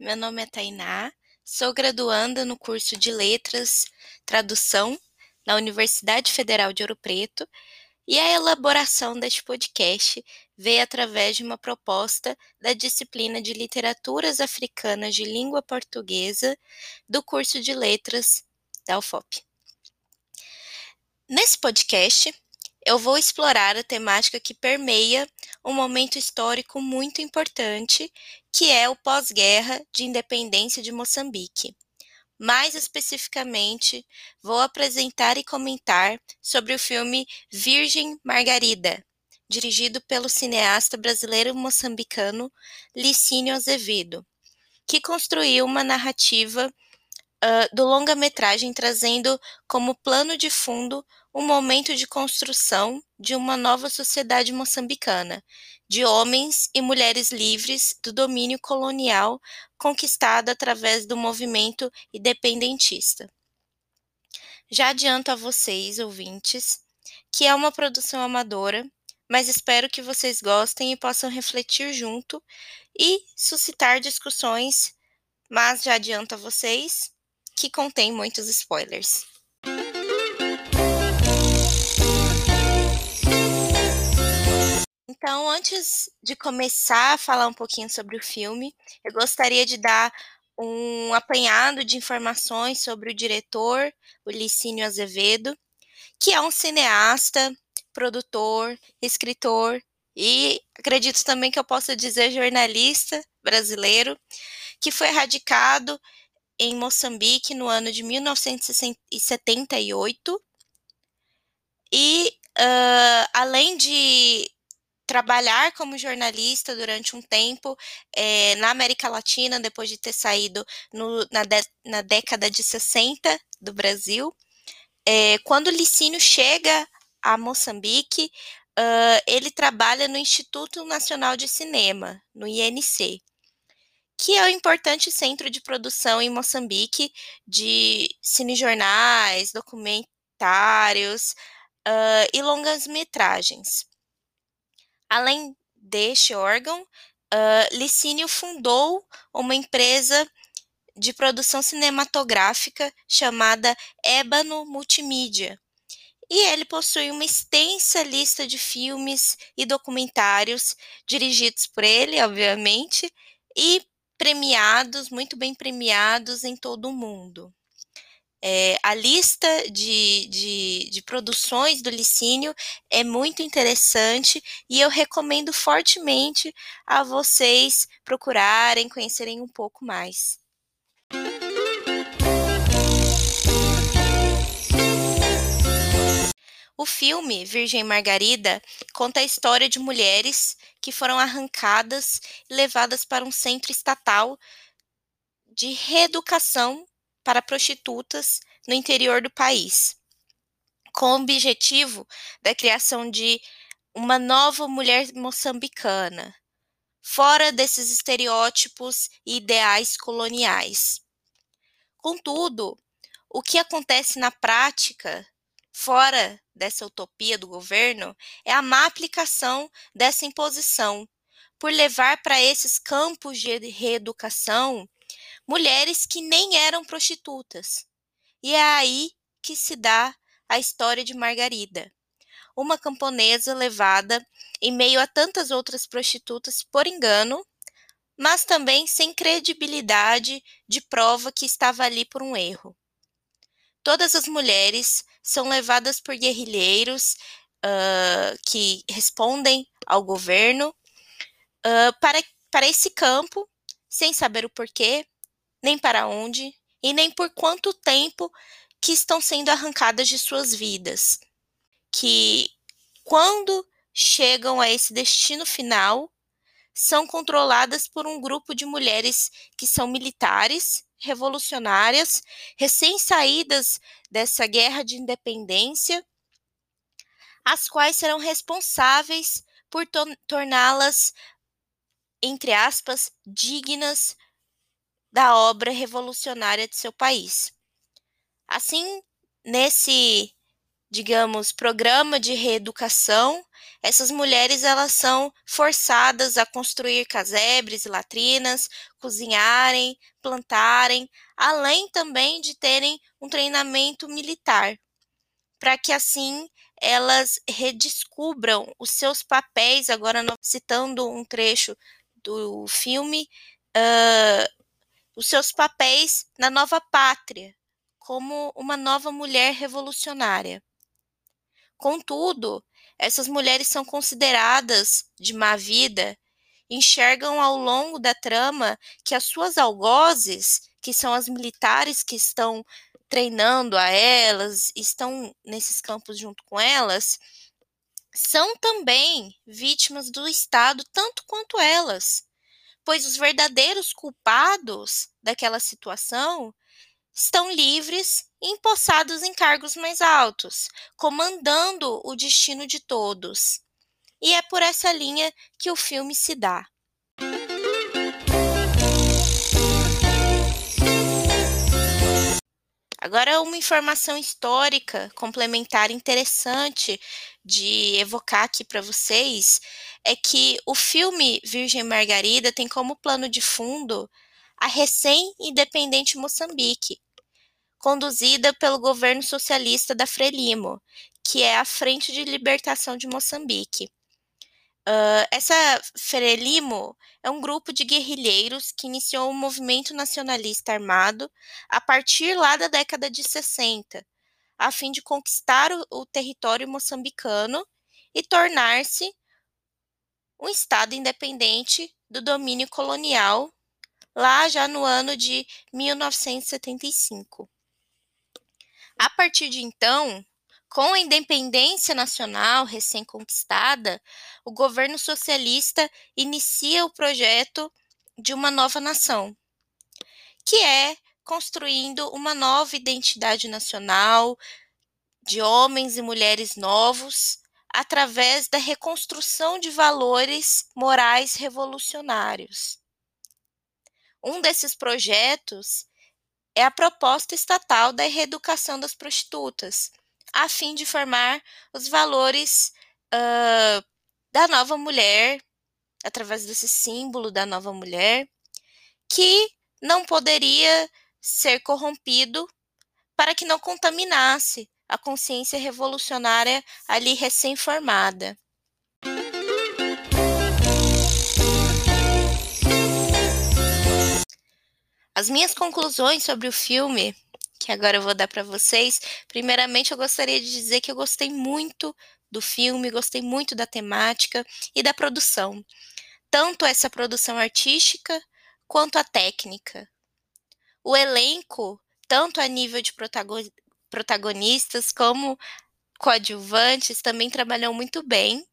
meu nome é Tainá, sou graduanda no curso de Letras, Tradução, na Universidade Federal de Ouro Preto, e a elaboração deste podcast veio através de uma proposta da disciplina de Literaturas Africanas de Língua Portuguesa do curso de Letras da UFOP. Nesse podcast, eu vou explorar a temática que permeia um momento histórico muito importante, que é o pós-guerra de independência de Moçambique. Mais especificamente, vou apresentar e comentar sobre o filme Virgem Margarida, dirigido pelo cineasta brasileiro moçambicano Licínio Azevedo, que construiu uma narrativa uh, do longa-metragem trazendo como plano de fundo um momento de construção de uma nova sociedade moçambicana, de homens e mulheres livres do domínio colonial conquistado através do movimento independentista. Já adianto a vocês, ouvintes, que é uma produção amadora, mas espero que vocês gostem e possam refletir junto e suscitar discussões, mas já adianto a vocês que contém muitos spoilers. Então, antes de começar a falar um pouquinho sobre o filme, eu gostaria de dar um apanhado de informações sobre o diretor, o Licínio Azevedo, que é um cineasta, produtor, escritor e acredito também que eu possa dizer jornalista brasileiro, que foi radicado em Moçambique no ano de 1978. E, uh, além de trabalhar como jornalista durante um tempo é, na América Latina, depois de ter saído no, na, de, na, década de 60 do Brasil, é, quando Licínio chega a Moçambique, uh, ele trabalha no Instituto Nacional de Cinema, no INC que é um importante centro de produção em Moçambique de cinejornais, documentários uh, e longas-metragens. Além deste órgão, uh, Licínio fundou uma empresa de produção cinematográfica chamada Ébano Multimídia. E ele possui uma extensa lista de filmes e documentários dirigidos por ele, obviamente, e premiados, muito bem premiados em todo o mundo. É, a lista de, de, de, produções do Licínio é muito interessante e eu recomendo fortemente a vocês procurarem, conhecerem um pouco mais. O filme Virgem Margarida conta a história de mulheres que foram arrancadas e levadas para um centro estatal de reeducação para prostitutas no interior do país, com o objetivo da criação de uma nova mulher moçambicana, fora desses estereótipos e ideais coloniais. Contudo, o que acontece na prática fora dessa utopia do governo é a má aplicação dessa imposição, por levar para esses campos de reeducação mulheres que nem eram prostitutas. E é aí que se dá a história de Margarida, uma camponesa levada em meio a tantas outras prostitutas por engano, mas também sem credibilidade de prova que estava ali por um erro. Todas as mulheres são levadas por guerrilheiros uh, que respondem ao governo uh, para, para esse campo, sem saber o porquê, nem para onde e nem por quanto tempo que estão sendo arrancadas de suas vidas. Que quando chegam a esse destino final, são controladas por um grupo de mulheres que são militares revolucionárias, recém-saídas dessa guerra de independência, as quais serão responsáveis por torná-las, entre aspas, dignas da obra revolucionária de seu país. Assim, nesse digamos, programa de reeducação, essas mulheres elas são forçadas a construir casebres e latrinas, cozinharem, plantarem, além também de terem um treinamento militar, para que assim elas redescubram os seus papéis. Agora, citando um trecho do filme, uh, os seus papéis na nova pátria, como uma nova mulher revolucionária. Contudo, essas mulheres são consideradas de má vida, enxergam ao longo da trama que as suas algozes, que são as militares que estão treinando a elas, estão nesses campos junto com elas, são também vítimas do Estado tanto quanto elas, pois os verdadeiros culpados daquela situação estão livres e empossados em cargos mais altos, comandando o destino de todos. E é por essa linha que o filme se dá. Agora, uma informação histórica complementar interessante de evocar aqui para vocês é que o filme Virgem Margarida tem como plano de fundo a recém-independente Moçambique, conduzida pelo governo socialista da Frelimo, que é a Frente de Libertação de Moçambique. Uh, essa Frelimo é um grupo de guerrilheiros que iniciou um movimento nacionalista armado a partir lá da década de 60, a fim de conquistar o, o território moçambicano e tornar-se um Estado independente do domínio colonial, lá já no ano de 1975. A partir de então, com a independência nacional recém-conquistada, o governo socialista inicia o projeto de uma nova nação, que é construindo uma nova identidade nacional de homens e mulheres novos através da reconstrução de valores morais revolucionários. Um desses projetos é a proposta estatal da reeducação das prostitutas, a fim de formar os valores uh, da nova mulher, através desse símbolo da nova mulher, que não poderia ser corrompido para que não contaminasse a consciência revolucionária ali recém-formada. As minhas conclusões sobre o filme, que agora eu vou dar para vocês, primeiramente eu gostaria de dizer que eu gostei muito do filme, gostei muito da temática e da produção. Tanto essa produção artística quanto a técnica. O elenco, tanto a nível de protagonistas como coadjuvantes, também trabalhou muito bem,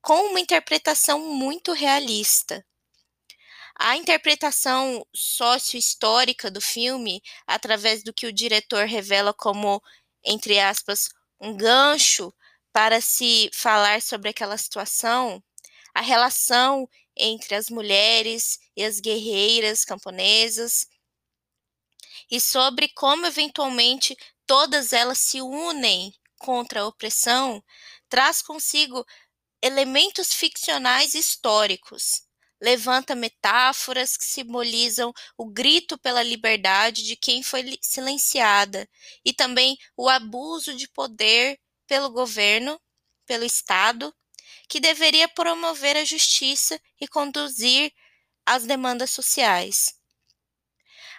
com uma interpretação muito realista. A interpretação sócio-histórica do filme, através do que o diretor revela como, entre aspas, um gancho para se falar sobre aquela situação, a relação entre as mulheres e as guerreiras camponesas, e sobre como eventualmente todas elas se unem contra a opressão, traz consigo elementos ficcionais históricos levanta metáforas que simbolizam o grito pela liberdade de quem foi silenciada e também o abuso de poder pelo governo, pelo Estado, que deveria promover a justiça e conduzir as demandas sociais.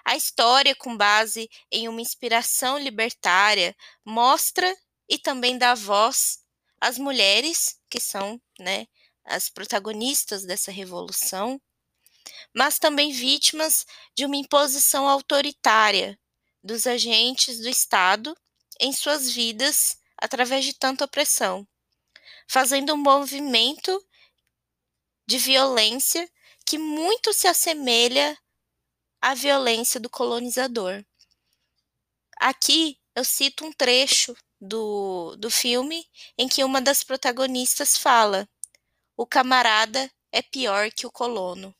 A história, com base em uma inspiração libertária, mostra e também dá voz às mulheres, que são né, as protagonistas dessa revolução, mas também vítimas de uma imposição autoritária dos agentes do Estado em suas vidas através de tanta opressão, fazendo um movimento de violência que muito se assemelha à violência do colonizador. Aqui eu cito um trecho do, do filme em que uma das protagonistas fala o camarada é pior que o colono.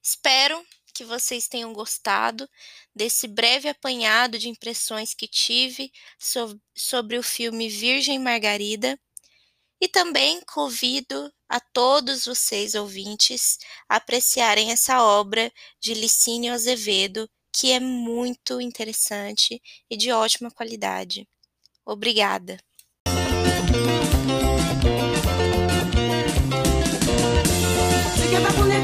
Espero que vocês tenham gostado desse breve apanhado de impressões que tive so sobre o filme Virgem Margarida. E também convido a todos vocês ouvintes a apreciarem essa obra de Licínio Azevedo, que é muito interessante e de ótima qualidade. Obrigada. que va